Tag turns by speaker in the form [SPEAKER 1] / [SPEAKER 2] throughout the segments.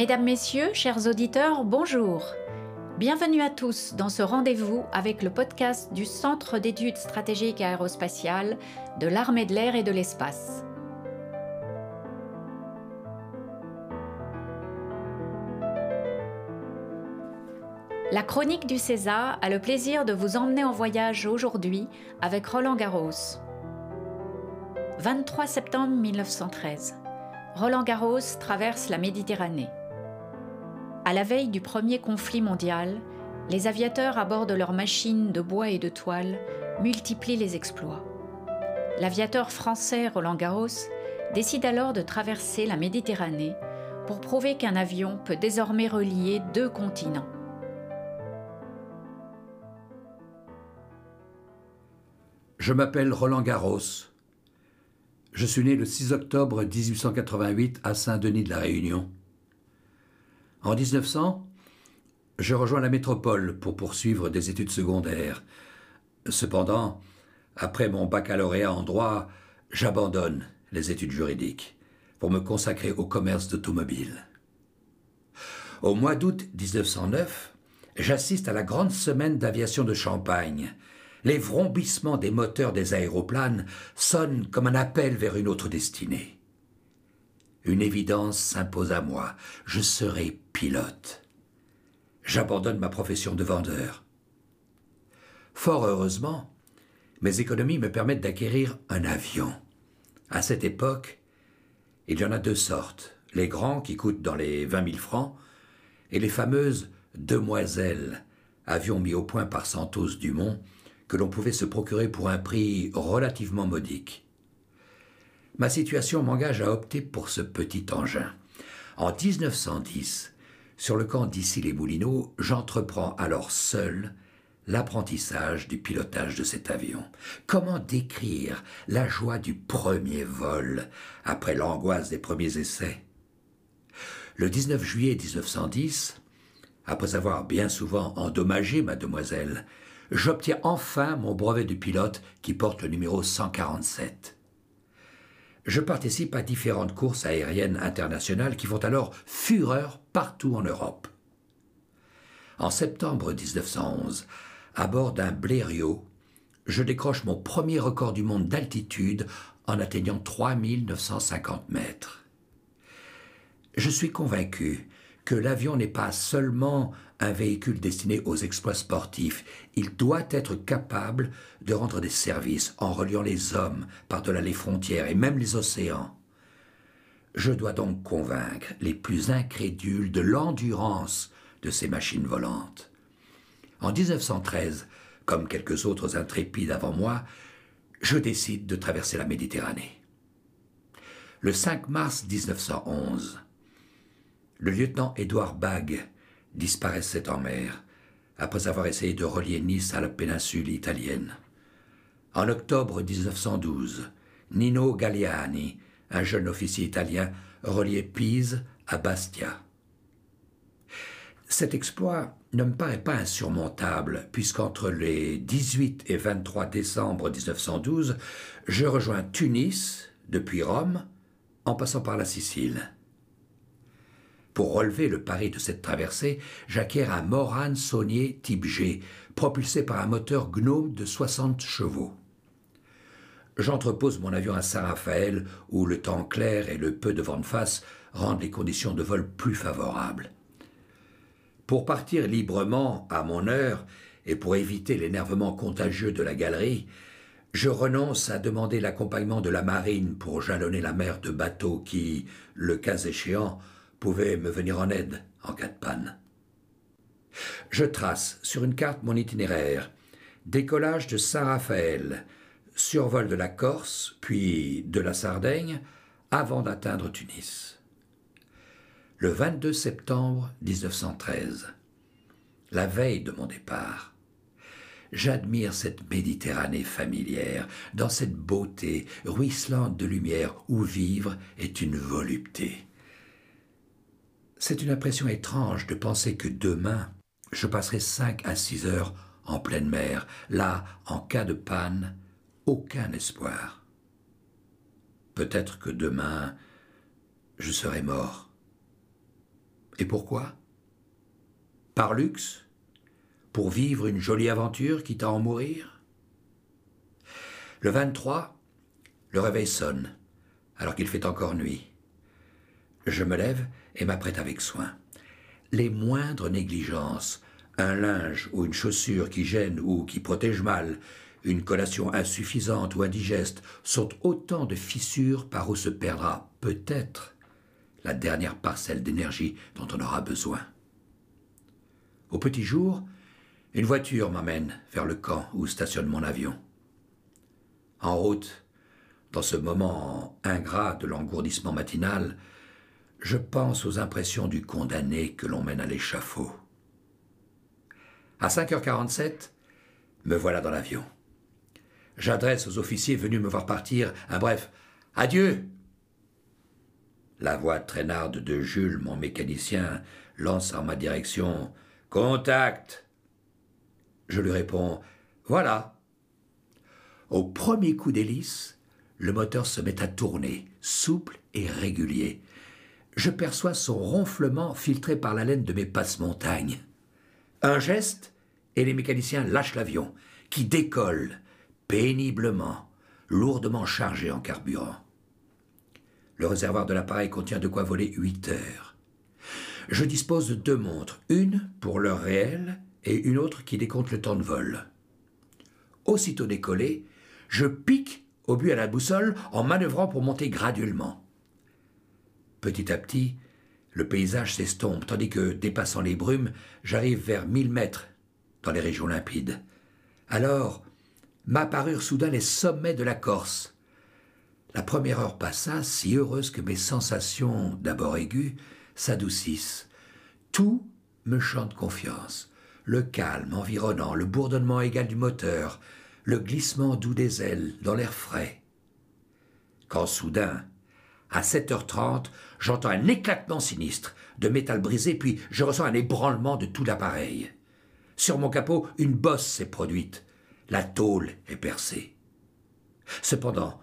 [SPEAKER 1] Mesdames, Messieurs, chers auditeurs, bonjour. Bienvenue à tous dans ce rendez-vous avec le podcast du Centre d'études stratégiques aérospatiales de l'armée de l'air et de l'espace. La chronique du César a le plaisir de vous emmener en voyage aujourd'hui avec Roland Garros. 23 septembre 1913. Roland Garros traverse la Méditerranée. À la veille du premier conflit mondial, les aviateurs à bord de leurs machines de bois et de toile multiplient les exploits. L'aviateur français Roland Garros décide alors de traverser la Méditerranée pour prouver qu'un avion peut désormais relier deux continents.
[SPEAKER 2] Je m'appelle Roland Garros. Je suis né le 6 octobre 1888 à Saint-Denis de la Réunion. En 1900, je rejoins la métropole pour poursuivre des études secondaires. Cependant, après mon baccalauréat en droit, j'abandonne les études juridiques pour me consacrer au commerce d'automobiles. Au mois d'août 1909, j'assiste à la grande semaine d'aviation de Champagne, les vrombissements des moteurs des aéroplanes sonnent comme un appel vers une autre destinée. Une évidence s'impose à moi, je serai pilote. J'abandonne ma profession de vendeur. Fort heureusement, mes économies me permettent d'acquérir un avion. À cette époque, il y en a deux sortes, les grands qui coûtent dans les vingt mille francs, et les fameuses demoiselles, avions mis au point par Santos Dumont, que l'on pouvait se procurer pour un prix relativement modique. Ma situation m'engage à opter pour ce petit engin. En 1910, sur le camp d'Issy-les-Moulineaux, j'entreprends alors seul l'apprentissage du pilotage de cet avion. Comment décrire la joie du premier vol après l'angoisse des premiers essais? Le 19 juillet 1910, après avoir bien souvent endommagé mademoiselle, j'obtiens enfin mon brevet de pilote qui porte le numéro 147. Je participe à différentes courses aériennes internationales qui font alors fureur partout en Europe. En septembre 1911, à bord d'un Blériot, je décroche mon premier record du monde d'altitude en atteignant 3950 mètres. Je suis convaincu que l'avion n'est pas seulement un véhicule destiné aux exploits sportifs, il doit être capable de rendre des services en reliant les hommes par-delà les frontières et même les océans. Je dois donc convaincre les plus incrédules de l'endurance de ces machines volantes. En 1913, comme quelques autres intrépides avant moi, je décide de traverser la Méditerranée. Le 5 mars 1911, le lieutenant Édouard Bagg disparaissait en mer, après avoir essayé de relier Nice à la péninsule italienne. En octobre 1912, Nino Galliani, un jeune officier italien, reliait Pise à Bastia. Cet exploit ne me paraît pas insurmontable, puisqu'entre les 18 et 23 décembre 1912, je rejoins Tunis, depuis Rome, en passant par la Sicile. Pour relever le pari de cette traversée, j'acquiers un Morane Saunier type G, propulsé par un moteur Gnome de 60 chevaux. J'entrepose mon avion à Saint-Raphaël, où le temps clair et le peu de vent de face rendent les conditions de vol plus favorables. Pour partir librement, à mon heure, et pour éviter l'énervement contagieux de la galerie, je renonce à demander l'accompagnement de la marine pour jalonner la mer de bateaux qui, le cas échéant, pouvait me venir en aide en cas de panne. Je trace sur une carte mon itinéraire. Décollage de Saint-Raphaël, survol de la Corse, puis de la Sardaigne, avant d'atteindre Tunis. Le 22 septembre 1913, la veille de mon départ, j'admire cette Méditerranée familière, dans cette beauté ruisselante de lumière où vivre est une volupté. C'est une impression étrange de penser que demain, je passerai cinq à six heures en pleine mer, là, en cas de panne, aucun espoir. Peut-être que demain, je serai mort. Et pourquoi? Par luxe? Pour vivre une jolie aventure quitte à en mourir? Le 23, le réveil sonne, alors qu'il fait encore nuit. Je me lève et m'apprête avec soin. Les moindres négligences, un linge ou une chaussure qui gêne ou qui protège mal, une collation insuffisante ou indigeste, sont autant de fissures par où se perdra peut-être la dernière parcelle d'énergie dont on aura besoin. Au petit jour, une voiture m'amène vers le camp où stationne mon avion. En route, dans ce moment ingrat de l'engourdissement matinal, je pense aux impressions du condamné que l'on mène à l'échafaud. À 5h47, me voilà dans l'avion. J'adresse aux officiers venus me voir partir un bref Adieu La voix traînarde de Jules, mon mécanicien, lance en ma direction Contact Je lui réponds Voilà. Au premier coup d'hélice, le moteur se met à tourner, souple et régulier. Je perçois son ronflement filtré par la laine de mes passe-montagnes. Un geste, et les mécaniciens lâchent l'avion, qui décolle, péniblement, lourdement chargé en carburant. Le réservoir de l'appareil contient de quoi voler huit heures. Je dispose de deux montres, une pour l'heure réelle et une autre qui décompte le temps de vol. Aussitôt décollé, je pique au but à la boussole en manœuvrant pour monter graduellement. Petit à petit, le paysage s'estompe, tandis que, dépassant les brumes, j'arrive vers mille mètres dans les régions limpides. Alors, m'apparurent soudain les sommets de la Corse. La première heure passa, si heureuse que mes sensations, d'abord aiguës, s'adoucissent. Tout me chante confiance. Le calme environnant, le bourdonnement égal du moteur, le glissement doux des ailes dans l'air frais. Quand soudain, à 7h30, j'entends un éclatement sinistre de métal brisé, puis je ressens un ébranlement de tout l'appareil. Sur mon capot, une bosse s'est produite. La tôle est percée. Cependant,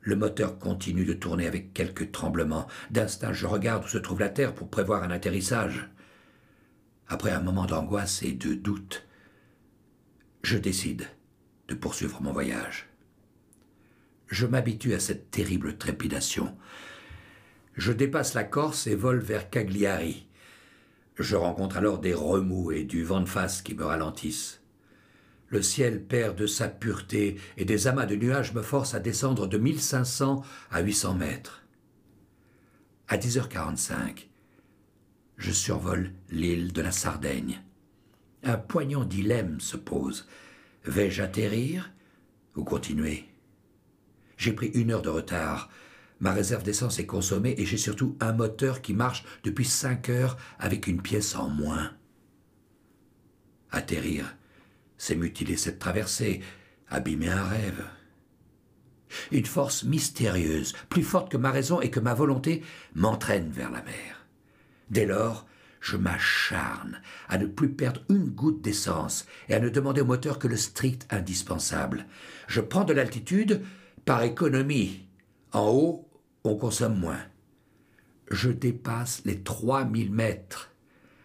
[SPEAKER 2] le moteur continue de tourner avec quelques tremblements. D'instinct, je regarde où se trouve la Terre pour prévoir un atterrissage. Après un moment d'angoisse et de doute, je décide de poursuivre mon voyage. Je m'habitue à cette terrible trépidation. Je dépasse la Corse et vole vers Cagliari. Je rencontre alors des remous et du vent de face qui me ralentissent. Le ciel perd de sa pureté et des amas de nuages me forcent à descendre de 1500 à 800 mètres. À 10h45, je survole l'île de la Sardaigne. Un poignant dilemme se pose. Vais-je atterrir ou continuer? J'ai pris une heure de retard. Ma réserve d'essence est consommée et j'ai surtout un moteur qui marche depuis cinq heures avec une pièce en moins. Atterrir, c'est mutiler cette traversée, abîmer un rêve. Une force mystérieuse, plus forte que ma raison et que ma volonté, m'entraîne vers la mer. Dès lors, je m'acharne à ne plus perdre une goutte d'essence et à ne demander au moteur que le strict indispensable. Je prends de l'altitude par économie. En haut, on consomme moins. Je dépasse les 3000 mètres.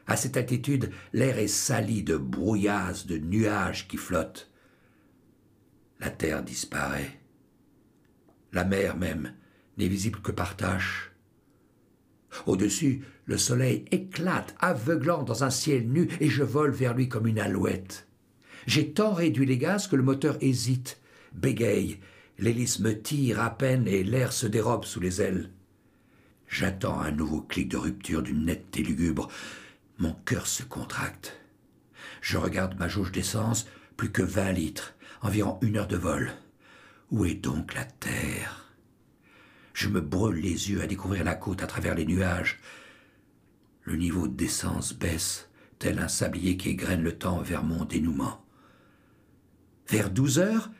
[SPEAKER 2] À cette altitude, l'air est sali de brouillasses, de nuages qui flottent. La terre disparaît. La mer même n'est visible que par taches. Au-dessus, le soleil éclate, aveuglant dans un ciel nu, et je vole vers lui comme une alouette. J'ai tant réduit les gaz que le moteur hésite, bégaye, L'hélice me tire à peine et l'air se dérobe sous les ailes. J'attends un nouveau clic de rupture d'une nette lugubre. Mon cœur se contracte. Je regarde ma jauge d'essence, plus que vingt litres, environ une heure de vol. Où est donc la terre? Je me brûle les yeux à découvrir la côte à travers les nuages. Le niveau d'essence baisse, tel un sablier qui égrène le temps vers mon dénouement. Vers douze heures,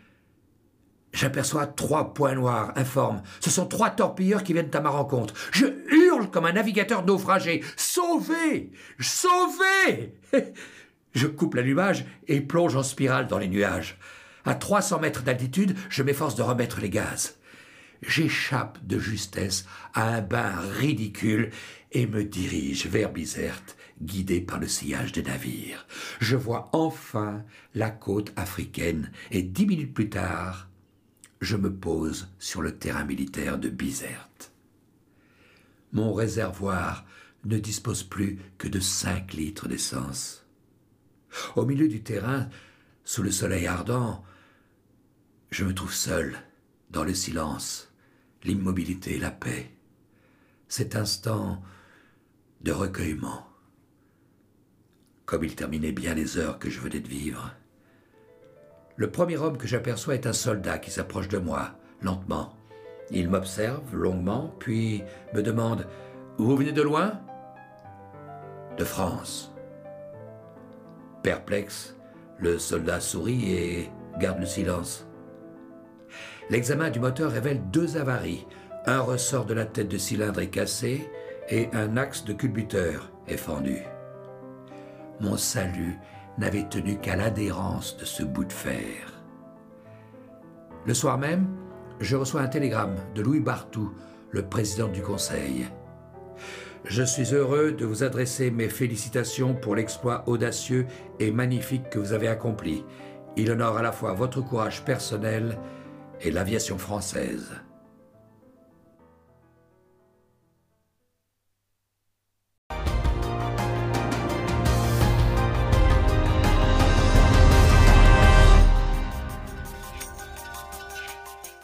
[SPEAKER 2] J'aperçois trois points noirs informes. Ce sont trois torpilleurs qui viennent à ma rencontre. Je hurle comme un navigateur naufragé. Sauvez Sauvez Je coupe l'allumage et plonge en spirale dans les nuages. À 300 mètres d'altitude, je m'efforce de remettre les gaz. J'échappe de justesse à un bain ridicule et me dirige vers Bizerte, guidé par le sillage des navires. Je vois enfin la côte africaine et dix minutes plus tard, je me pose sur le terrain militaire de Bizerte. Mon réservoir ne dispose plus que de cinq litres d'essence. Au milieu du terrain, sous le soleil ardent, je me trouve seul, dans le silence, l'immobilité, la paix. Cet instant de recueillement. Comme il terminait bien les heures que je venais de vivre. Le premier homme que j'aperçois est un soldat qui s'approche de moi, lentement. Il m'observe longuement, puis me demande Vous venez de loin De France. Perplexe, le soldat sourit et garde le silence. L'examen du moteur révèle deux avaries. Un ressort de la tête de cylindre est cassé et un axe de culbuteur est fendu. Mon salut n'avait tenu qu'à l'adhérence de ce bout de fer. Le soir même, je reçois un télégramme de Louis Bartou, le président du Conseil. Je suis heureux de vous adresser mes félicitations pour l'exploit audacieux et magnifique que vous avez accompli. Il honore à la fois votre courage personnel et l'aviation française.